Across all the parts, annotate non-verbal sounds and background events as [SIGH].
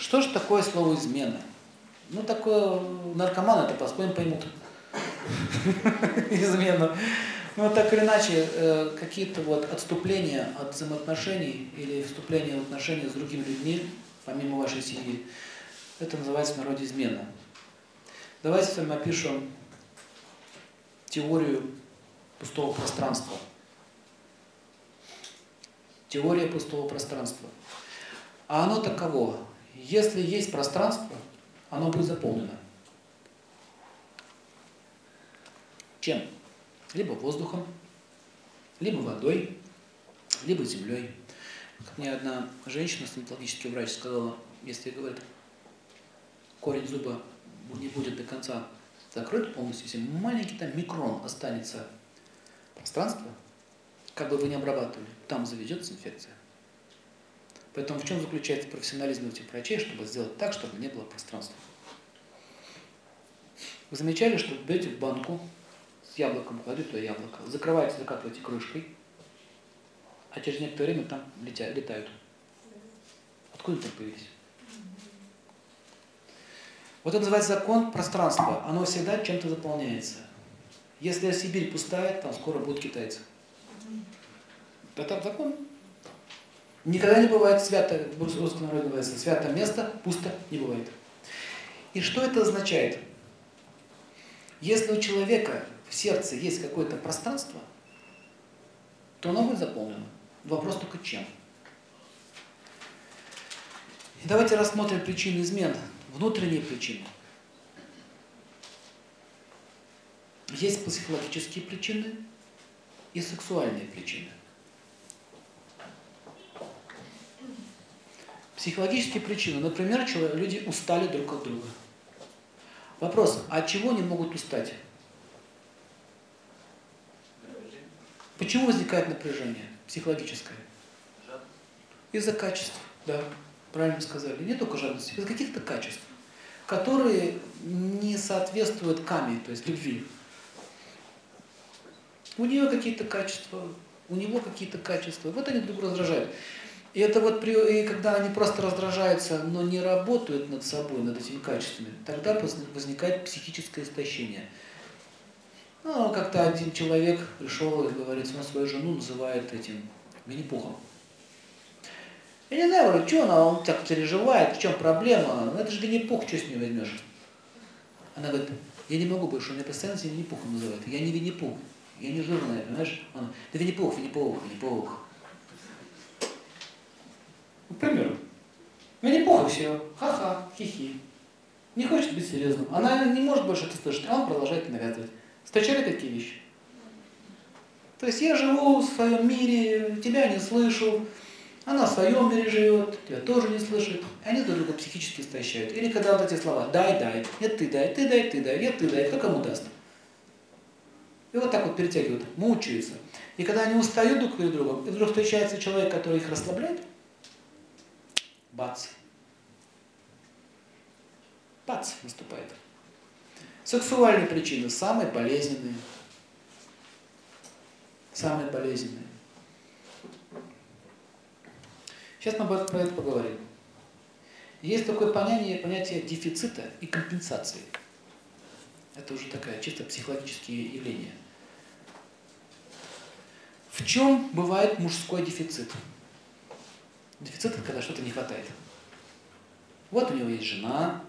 что же такое слово измена? Ну, такое наркоманы это по-своему поймут. Измену. Ну, так или иначе, э, какие-то вот отступления от взаимоотношений или вступления в отношения с другими людьми, помимо вашей семьи, это называется в народе измена. Давайте с вами опишем теорию пустого пространства. Теория пустого пространства. А оно таково. Если есть пространство, оно будет заполнено. Чем? Либо воздухом, либо водой, либо землей. Как мне одна женщина, стоматологический врач, сказала, если, говорит, корень зуба не будет до конца закрыт полностью, если маленький там микрон останется пространство, как бы вы ни обрабатывали, там заведется инфекция. Поэтому в чем заключается профессионализм этих врачей, чтобы сделать так, чтобы не было пространства? Вы замечали, что берете в банку с яблоком, кладете туда яблоко, закрываете, закатываете крышкой, а через некоторое время там летят, летают. Откуда там появились? Вот это называется закон пространства. Оно всегда чем-то заполняется. Если Сибирь пустая, там скоро будут китайцы. Это закон. Никогда не бывает свято, русском народе называется, свято место, пусто не бывает. И что это означает? Если у человека в сердце есть какое-то пространство, то оно будет заполнено. Вопрос только чем. И давайте рассмотрим причины измен, внутренние причины. Есть психологические причины и сексуальные причины. Психологические причины. Например, люди устали друг от друга. Вопрос, а от чего они могут устать? Почему возникает напряжение психологическое? Из-за качеств, да, правильно сказали. Не только жадности, из-за каких-то качеств, которые не соответствуют каме, то есть любви. У нее какие-то качества, у него какие-то качества. Вот они друг раздражают. И это вот при, и когда они просто раздражаются, но не работают над собой, над этими качествами, тогда возникает психическое истощение. Ну, как-то один человек пришел и говорит, он свою жену называет этим Винни-Пухом. Я не знаю, говорю, что она, он так переживает, в чем проблема? Ну, это же Винни-Пух, что с ней возьмешь? Она говорит, я не могу больше, он меня постоянно Винни-Пухом называет. Я не Винни-Пух, я не жирная, понимаешь? Он, да Винни-Пух, Винни-Пух, Винни-Пух. К примеру. Мне плохо все. Ха-ха, хихи. Не хочет быть серьезным. Она не может больше это слышать, а он продолжает навязывать. Встречали такие вещи? То есть я живу в своем мире, тебя не слышу, она в своем мире живет, тебя тоже не слышит. Они друг друга психически истощают. Или когда вот эти слова «дай, дай», «нет, ты дай», «ты дай, ты дай», «нет, ты дай», кто кому даст? И вот так вот перетягивают, мучаются. И когда они устают друг перед другом, и вдруг встречается человек, который их расслабляет, бац. Бац наступает. Сексуальные причины самые болезненные. Самые болезненные. Сейчас мы про это поговорим. Есть такое понятие, понятие дефицита и компенсации. Это уже такая чисто психологические явления. В чем бывает мужской дефицит? Дефицит – это когда что-то не хватает. Вот у него есть жена,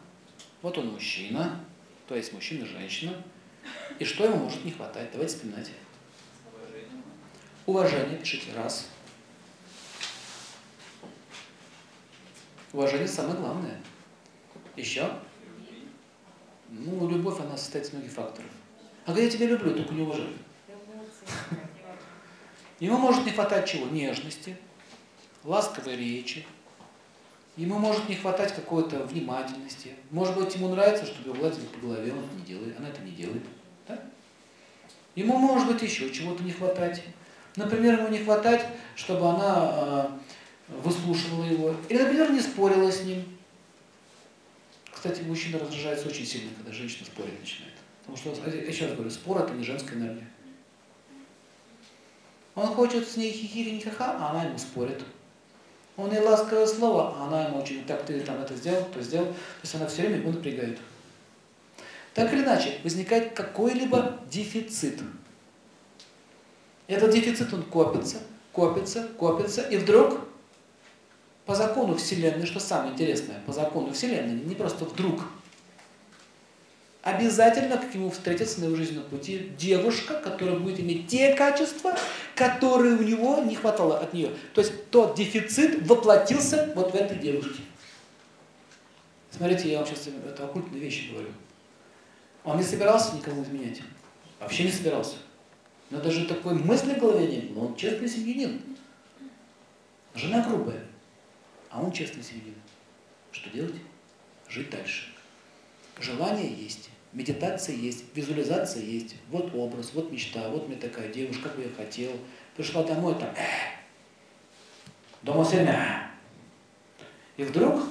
вот он мужчина, то есть мужчина, женщина. И что ему может не хватать? Давайте вспоминать. Уважение. Уважение, пишите, раз. Уважение самое главное. Еще? Ну, любовь, она состоит из многих факторов. А когда я тебя люблю, только не уважаю. Ему может не хватать чего? Нежности, ласковой речи. Ему может не хватать какой-то внимательности. Может быть, ему нравится, чтобы его гладили по голове, он это не делает, она это не делает. Да? Ему может быть еще чего-то не хватать. Например, ему не хватать, чтобы она э, выслушивала его. Или, например, не спорила с ним. Кстати, мужчина раздражается очень сильно, когда женщина спорить начинает. Потому что, еще раз говорю, спор это не женская энергия. Он хочет с ней хихири ха а она ему спорит. Он ей ласковое слово, а она ему очень, так ты там это сделал, то сделал. То есть она все время его напрягает. Так или иначе, возникает какой-либо дефицит. Этот дефицит, он копится, копится, копится, и вдруг по закону Вселенной, что самое интересное, по закону Вселенной, не просто вдруг, обязательно к нему встретится на его жизненном пути девушка, которая будет иметь те качества, которые у него не хватало от нее. То есть тот дефицит воплотился вот в этой девушке. Смотрите, я вам сейчас это оккультные вещи говорю. Он не собирался никому изменять. Вообще не собирался. Но даже такой мысли в голове не было. Он честный семьянин. Жена грубая, а он честный семьянин. Что делать? Жить дальше. Желание есть, медитация есть, визуализация есть. Вот образ, вот мечта, вот мне такая девушка, как бы я хотел. Пришла домой, там, э, дома семья. И вдруг,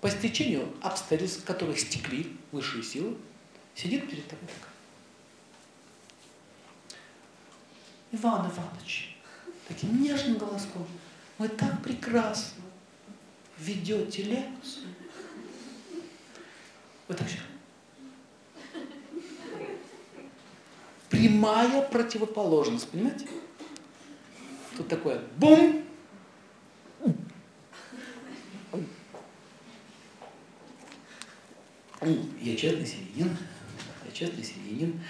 по стечению обстоятельств, которых стекли высшие силы, сидит перед тобой такая. Иван Иванович, таким нежным голоском, вы так прекрасно ведете лекцию. Вот так все. Прямая противоположность, понимаете? Тут такое бум, я честный семьянин, я честный семьянин.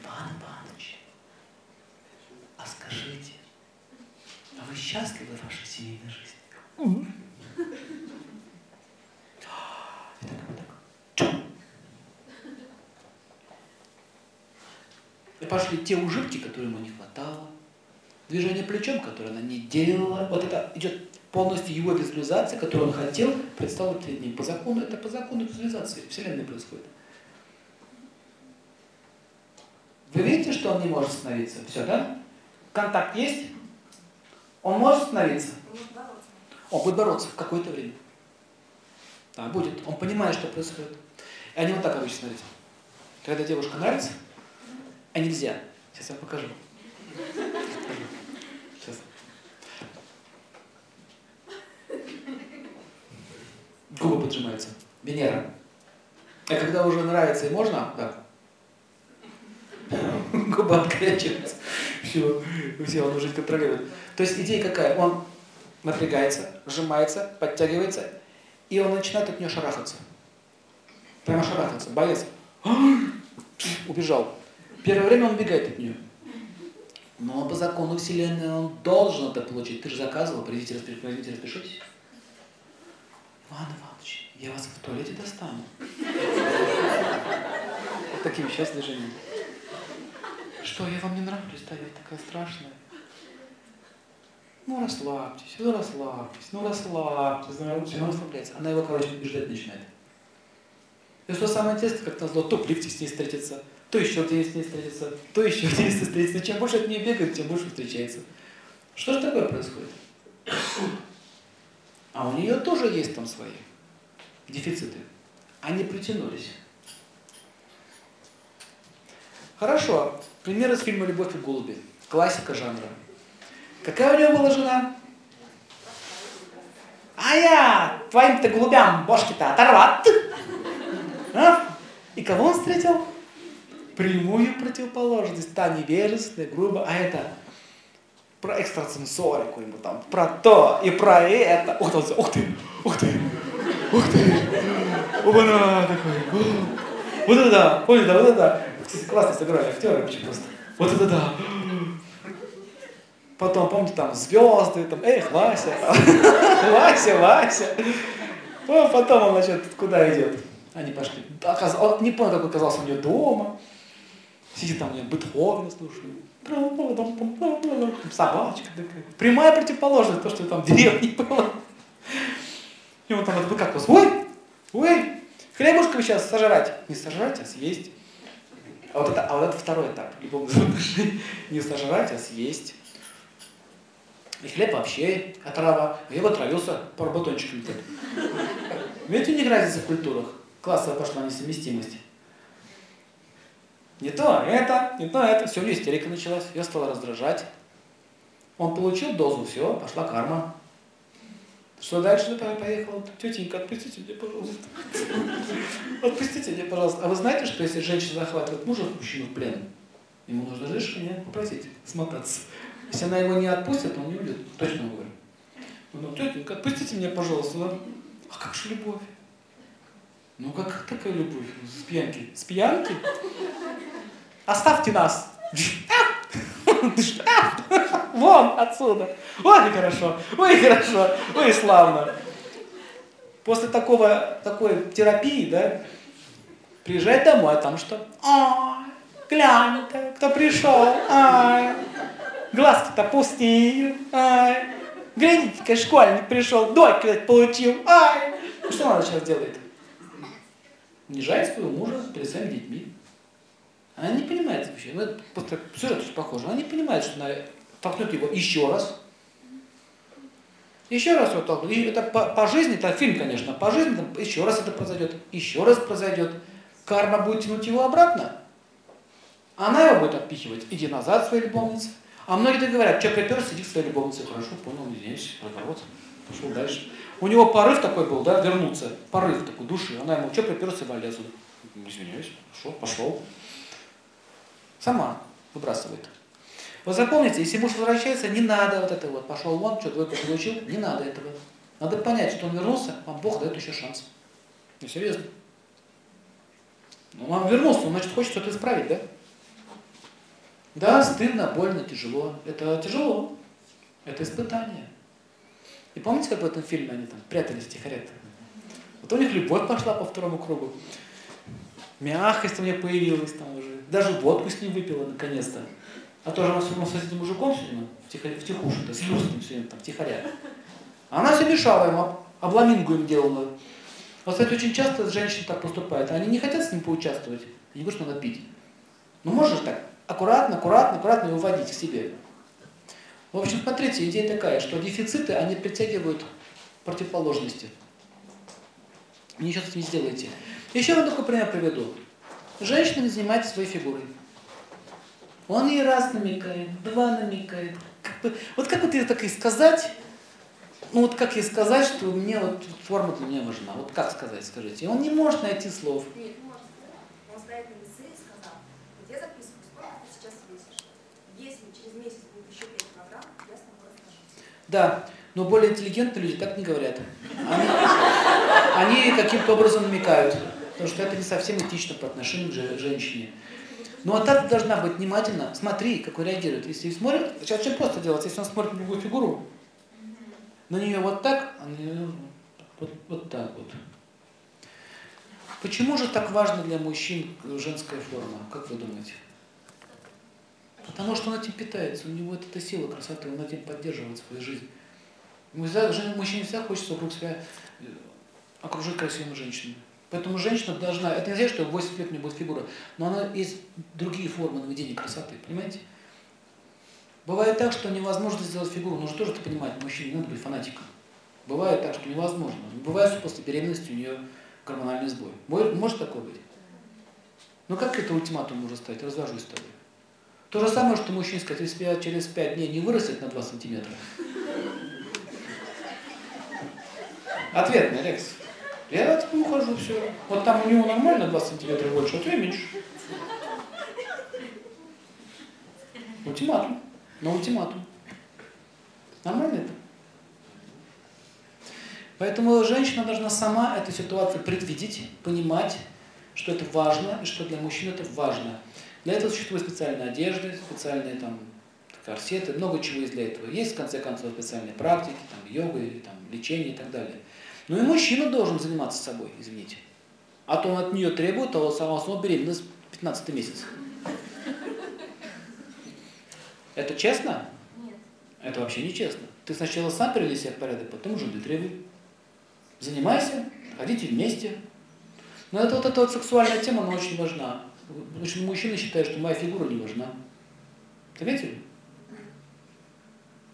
Иван Иванович, а скажите, а вы счастливы в вашей семейной жизни? И так, вот так. И пошли те ужитки, которые ему не хватало, движение плечом, которое она не делала. Вот это идет полностью его визуализация, которую он хотел, предстала перед ним. По закону, это по закону визуализации Вселенной происходит. Вы видите, что он не может остановиться? Все, да? Контакт есть? Он может остановиться? Он будет бороться в какое-то время. Да, будет. Он понимает, что происходит. И они вот так обычно, смотрите. Когда девушка нравится, а нельзя. Сейчас я покажу. Сейчас. Губы поджимаются. Венера. А когда уже нравится и можно, да. [LAUGHS] Губа открячивается. Все, все, он уже контролирует. То есть идея какая? Он напрягается, сжимается, подтягивается, и он начинает от нее шарахаться. Прямо шарахаться, боец. [GASPS] Убежал. Первое время он бегает от нее. Но по закону Вселенной он должен это получить. Ты же заказывал, придите, распишитесь, возьмите, распишитесь. Иван Иванович, я вас в туалете достану. Вот такими сейчас движениями. Что, я вам не нравлюсь, да, я такая страшная. Ну расслабьтесь, ну расслабьтесь, ну расслабьтесь, ну все, ну расслабляется. Она его, короче, убеждать начинает. И что самое интересное, как назло, то лифте с ней встретится, то еще где-нибудь с ней встретится, то еще где-нибудь встретится. Чем больше от нее бегает, тем больше встречается. Что же такое происходит? А у нее тоже есть там свои дефициты. Они притянулись. Хорошо. Пример из фильма «Любовь и голуби». Классика жанра. Какая у него была жена? А я твоим-то голубям бошки-то оторват. А? И кого он встретил? Прямую противоположность. Та невежественная, грубо, а это про экстрасенсорику ему там, про то и про это. Ух ты, ух ты, ух ты, ух ты. Оба-на, такой. Вот это да, помните, да, вот это да. Классно сыграли актеры вообще просто. Вот это да. Потом, помните, там звезды, там, эх, Вася, [LAUGHS] Вася, Вася. Потом он, значит, куда идет? Они пошли. Он не понял, как оказался у нее дома. Сидит там, у нее Бетховен слушает. Собачка такая. Прямая противоположность, то, что там в деревне было. И он там, вот, вы как вас, ой, ой, хлебушка вы сейчас сожрать. Не сожрать, а съесть. А вот это, а вот это второй этап отношений. [LAUGHS] Не сожрать, а съесть. И хлеб вообще отрава. Я бы отравился по батончикам. Видите, у них разница в культурах. Классовая пошла несовместимость. Не то это, не то это. Все, у нее истерика началась. Ее стало раздражать. Он получил дозу, все, пошла карма. Что дальше поехала? Тетенька, отпустите меня, пожалуйста. [LAUGHS] Отпустите меня, пожалуйста. А вы знаете, что если женщина захватывает мужа, мужчину в плен, ему нужно разрешение попросить смотаться. Если она его не отпустит, он не уйдет. Точно говорю. Ну, тетенька, отпустите меня, пожалуйста. А как же любовь? Ну как такая любовь? С пьянки. С пьянки? Оставьте нас. Вон отсюда. Ой, хорошо, ой, хорошо, ой, славно. После такого, такой терапии, да, приезжает домой, а там что? Ой, глянь-ка, кто пришел, ай, глазки-то пустые, ай, глядите-ка, школьник пришел, дойку получил, ай. Ну, что она сейчас делает? Унижает своего мужа перед своими детьми. Она не понимает вообще, ну это просто сюжет очень похоже, она не понимает, что она толкнет его еще раз, еще раз его толкнут. И это по, по жизни, это фильм, конечно, по жизни там, еще раз это произойдет, еще раз произойдет. Карма будет тянуть его обратно. Она его будет отпихивать. Иди назад своей любовнице. А многие так говорят, что приперся, иди к своей любовнице. Хорошо, понял, извиняюсь, разворот. Пошел дальше. У него порыв такой был, да, вернуться. Порыв такой души. Она ему, что приперся, вали отсюда. Извиняюсь, хорошо, пошел. Сама выбрасывает. Вы запомните, если муж возвращается, не надо вот это вот, пошел вон, что двойку получил, не надо этого. Надо понять, что он вернулся, вам Бог дает еще шанс. Ну, серьезно. Ну, он вернулся, он, значит, хочет что-то исправить, да? Да, стыдно, больно, тяжело. Это тяжело. Это испытание. И помните, как в этом фильме они там прятались втихаря -то? Вот у них любовь пошла по второму кругу. Мягкость у меня появилась там уже. Даже водку с ним выпила наконец-то. А то же она все равно с этим мужиком все в тихуше, да, с Юрским все там тихоря. Она все мешала ему, обламингу им делала. Вот, кстати, очень часто женщины так поступают. Они не хотят с ним поучаствовать. Они говорят, что надо пить. Ну можешь так, аккуратно, аккуратно, аккуратно его вводить к себе. В общем, смотрите, идея такая, что дефициты, они притягивают противоположности. Ничего с этим не сделаете. Еще вам такой пример приведу. Женщина не занимается своей фигурой. Он ей раз намекает, два намекает. Как бы, вот как вот ей так и сказать, ну вот как ей сказать, что мне вот форма для меня важна. Вот как сказать, скажите. И он не может найти слов. Нет, может. Он стоит на весы и сказал, вот я записываю, сколько ты сейчас весишь. Если через месяц будет еще 5 килограмм, я с тобой расскажу. Да, но более интеллигентные люди так не говорят. Они, они каким-то образом намекают, потому что это не совсем этично по отношению к женщине. Ну а так должна быть внимательно, смотри, как он реагирует. Если смотрит, сейчас очень просто делать, если он смотрит на другую фигуру, на нее вот так, а на нее вот, вот так вот. Почему же так важно для мужчин женская форма, как вы думаете? Потому что он этим питается, у него это сила красоты, он этим поддерживает свою жизнь. Мужчине всегда хочется вокруг себя э, окружить красивыми женщинами. Поэтому женщина должна, это не значит, что в 80 лет у нее будет фигура, но она есть другие формы наведения красоты, понимаете? Бывает так, что невозможно сделать фигуру, нужно тоже это понимать, мужчине надо быть фанатиком. Бывает так, что невозможно. Бывает, что после беременности у нее гормональный сбой. Может такое быть? Но как это ультиматум может стать? Развожусь с тобой. То же самое, что мужчина сказать, если я через 5 дней не вырастет на 2 сантиметра. Ответный, Алекс. Я от него ухожу, все. Вот там у него нормально 2 сантиметра больше, а у тебя меньше. Ультиматум. На ультиматум. Нормально это? Поэтому женщина должна сама эту ситуацию предвидеть, понимать, что это важно и что для мужчин это важно. Для этого существуют специальные одежды, специальные там корсеты, много чего есть для этого. Есть, в конце концов, специальные практики, там, йога, там, лечение и так далее. Но и мужчина должен заниматься собой, извините. А то он от нее требует, а он сама снова беременность 15 месяц. Это честно? Нет. Это вообще не честно. Ты сначала сам приведи себя в порядок, потом уже ты требуй. Занимайся, ходите вместе. Но это вот эта вот сексуальная тема, она очень важна. Очень мужчины считают, что моя фигура не важна. Заметили?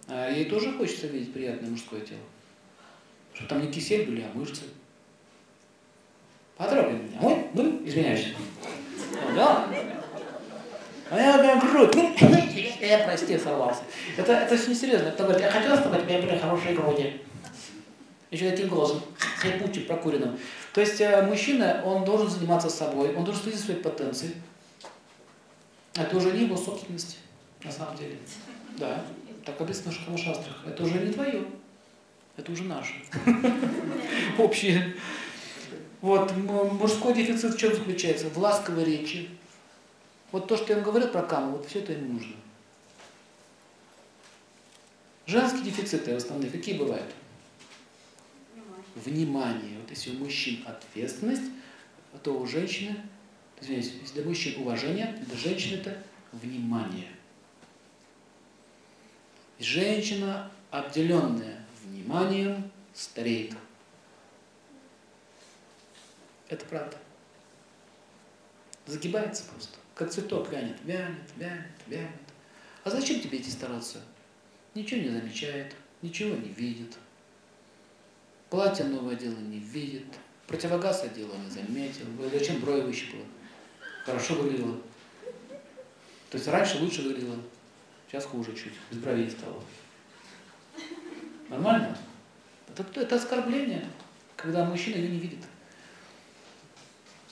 А ей тоже хочется видеть приятное мужское тело. Что там не кисель были, а мышцы. Потрогай меня. Ой, ну, извиняюсь. Да? А я прям грудь. Ну, [LAUGHS] я, прости, сорвался. Это, это очень серьезно. Это говорит, я хотел, чтобы у тебя были хорошие груди. Еще один должен, слепучим, прокуренным. То есть э, мужчина, он должен заниматься собой, он должен следить своей потенцией. Это уже не его собственность, на самом деле. Да, так описано в Шахамашастрах. Это уже не твое, это уже наше. [LAUGHS] Общее. Вот, мужской дефицит в чем заключается? В ласковой речи. Вот то, что я вам говорил про каму, вот все это им нужно. Женские дефициты основные какие бывают? Внимание. Вот если у мужчин ответственность, то у женщины, извиняюсь, если для мужчин уважение, для женщины это внимание. Женщина, обделенная вниманием, стареет. Это правда. Загибается просто. Как цветок вянет, вянет, вянет, вянет. А зачем тебе идти стараться? Ничего не замечает, ничего не видит. Платье новое дело не видит. Противогаз одела не заметил. Зачем брови выщипала? Хорошо выглядела. То есть раньше лучше выглядела. Сейчас хуже чуть. Без бровей стало. Нормально? Это, это оскорбление, когда мужчина ее не видит.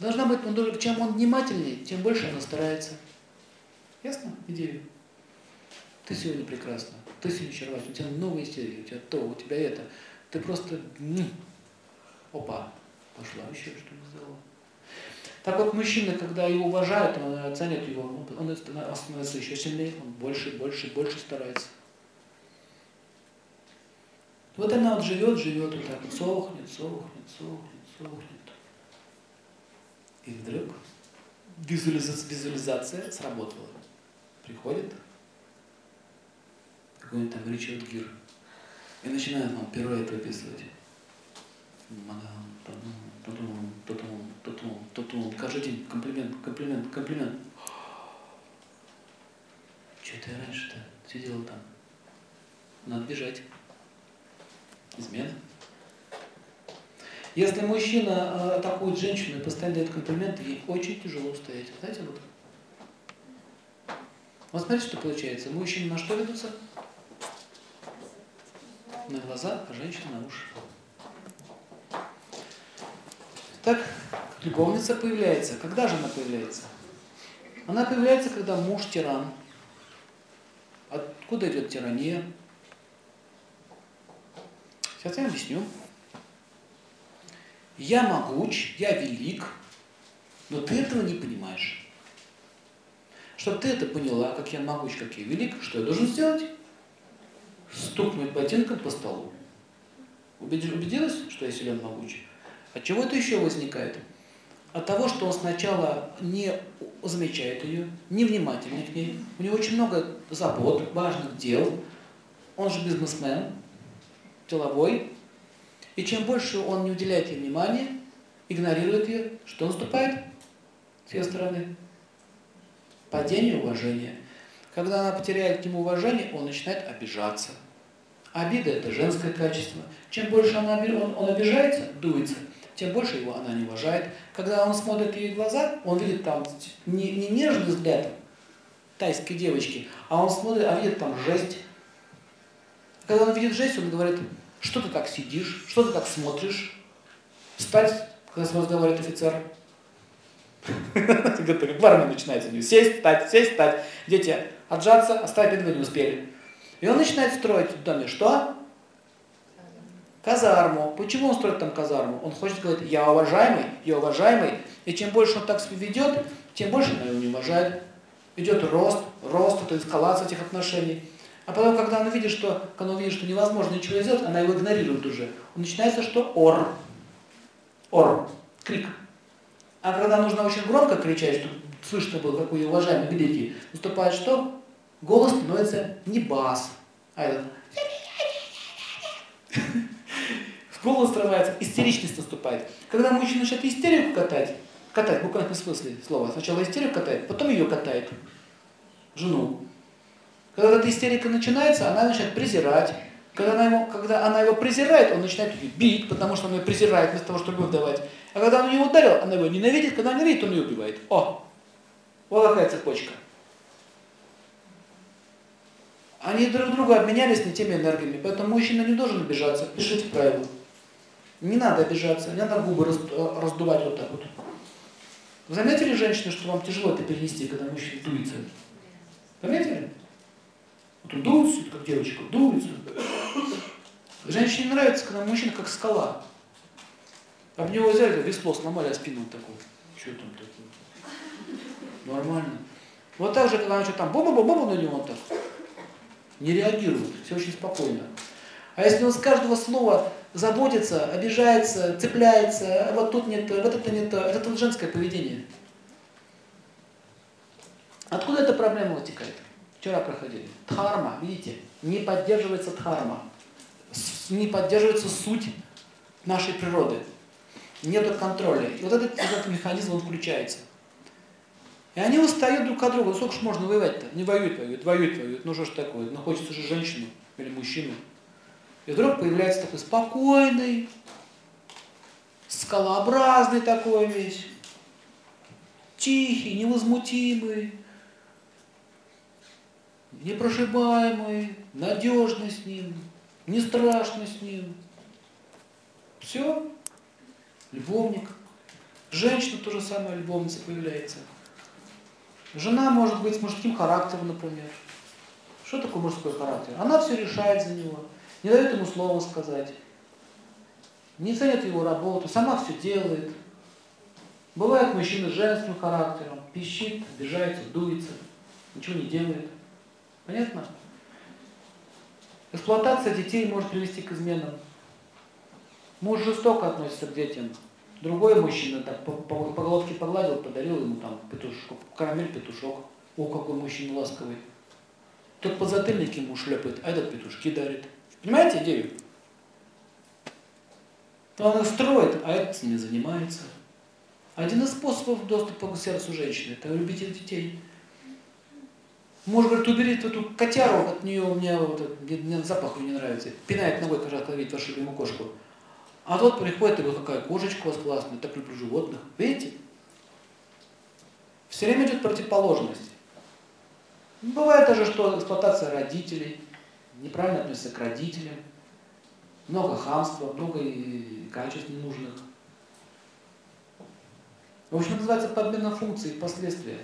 Должна быть, он, чем он внимательнее, тем больше она старается. Ясно идею? Ты сегодня прекрасна, ты сегодня очаровательна, у тебя новые истерии, у тебя то, у тебя это. Ты просто, ну, опа, пошла, еще что не сделала. Так вот, мужчина, когда его уважают, он оценит его, он становится еще сильнее, он больше, больше, больше старается. Вот она вот живет, живет, вот так сохнет, сохнет, сохнет, сохнет. И вдруг визуализация, визуализация сработала. Приходит какой-нибудь там Ричард Гир и начинает вам перо это выписывать. Мадам, татум, татум, татум, татум. Каждый день комплимент, комплимент, комплимент. Что ты раньше-то сидела там? Надо бежать. Измена. Если мужчина атакует женщину и постоянно дает комплименты, ей очень тяжело стоять. Знаете, вот. Вот смотрите, что получается. Мужчины на что ведутся? На глаза, а женщина на уши. Так, любовница появляется. Когда же она появляется? Она появляется, когда муж тиран. Откуда идет тирания? Сейчас я объясню. Я могуч, я велик, но ты этого не понимаешь. Чтобы ты это поняла, как я могуч, как я велик, что я должен сделать? Стукнуть ботинком по столу. Убедилась, что я силен могуч? От чего это еще возникает? От того, что он сначала не замечает ее, не внимательный к ней, у него очень много забот, важных дел, он же бизнесмен, деловой, и чем больше он не уделяет ей внимания, игнорирует ее, что наступает с ее стороны? Падение уважения. Когда она потеряет к нему уважение, он начинает обижаться. Обида – это женское качество. Чем больше она, он, он обижается, дуется, тем больше его она не уважает. Когда он смотрит ей в глаза, он видит там не, не нежный взгляд тайской девочки, а он смотрит, а видит там жесть. Когда он видит жесть, он говорит, что ты так сидишь? Что ты так смотришь? Встать, когда с разговаривает офицер. В армии начинается. Сесть, встать, сесть, встать. Дети отжаться, оставить бедного не успели. И он начинает строить в доме что? Казарму. Почему он строит там казарму? Он хочет сказать, я уважаемый, я уважаемый. И чем больше он так себя ведет, тем больше она его не уважает. Идет рост, рост, это эскалация этих отношений. А потом, когда она видит, что, когда она видит, что невозможно ничего сделать, она его игнорирует уже. Начинается что? Ор. Ор. Крик. А когда нужно очень громко кричать, чтобы слышно было, как у ее уважаемой великий, наступает что? Голос становится не бас, а этот. [LAUGHS] Голос срывается, истеричность наступает. Когда мужчина начинает истерику катать, катать, в смысле слова, сначала истерику катает, потом ее катает, жену. Когда эта истерика начинается, она начинает презирать. Когда она, его, когда она его презирает, он начинает ее бить, потому что он ее презирает вместо того, чтобы любовь давать. А когда он ее ударил, она его ненавидит, когда она ненавидит, он ее убивает. О! Вот такая цепочка. Они друг друга обменялись не теми энергиями, поэтому мужчина не должен обижаться. Пишите правила. Не надо обижаться, не надо губы э, раздувать вот так вот. Вы заметили, женщины, что вам тяжело это перенести, когда мужчина дуется? Заметили? Вот он дуется, как девочка, дуется. Женщине нравится, когда мужчина как скала. Об него взяли, весло сломали, а спину такую. Что там такое? Нормально. Вот так же, когда она что там, боба-боба на него так не реагирует, все очень спокойно. А если он с каждого слова заботится, обижается, цепляется, а вот тут нет, вот это не то, это тут женское поведение. Откуда эта проблема вытекает? Вчера проходили. Дхарма, видите, не поддерживается дхарма, не поддерживается суть нашей природы. Нету контроля. И вот этот, этот механизм он включается. И они устают друг от друга. Ну сколько ж можно воевать-то? Не воюют, воюют, воюют, воюют. Ну что ж такое? Ну хочется же женщину или мужчину. И вдруг появляется такой спокойный, скалообразный такой весь, тихий, невозмутимый, непрошибаемый, надежный с ним, не страшно с ним. Все. Любовник. Женщина тоже самое любовница появляется. Жена может быть с мужским характером, например. Что такое мужской характер? Она все решает за него, не дает ему слова сказать, не ценит его работу, сама все делает. Бывает мужчина с женским характером, пищит, обижается, дуется, ничего не делает. Понятно? Эксплуатация детей может привести к изменам. Муж жестоко относится к детям, Другой мужчина так по, по, по головке погладил, подарил ему там петушок, карамель, петушок. О, какой мужчина ласковый. Тот по затыльнике ему шлепает, а этот петушки дарит. Понимаете идею? То она строит, а этот ними занимается. Один из способов доступа к сердцу женщины – это любить детей. Муж говорит, убери эту котяру, от нее у меня, вот, мне, мне запах не нравится. Пинает ногой, когда видит вашу любимую кошку. А тот приходит и говорит, какая кошечка у вас классная, так люблю животных. Видите? Все время идет противоположность. Бывает даже, что эксплуатация родителей, неправильно относится к родителям, много хамства, много качеств ненужных. В общем, называется подмена функций и последствия.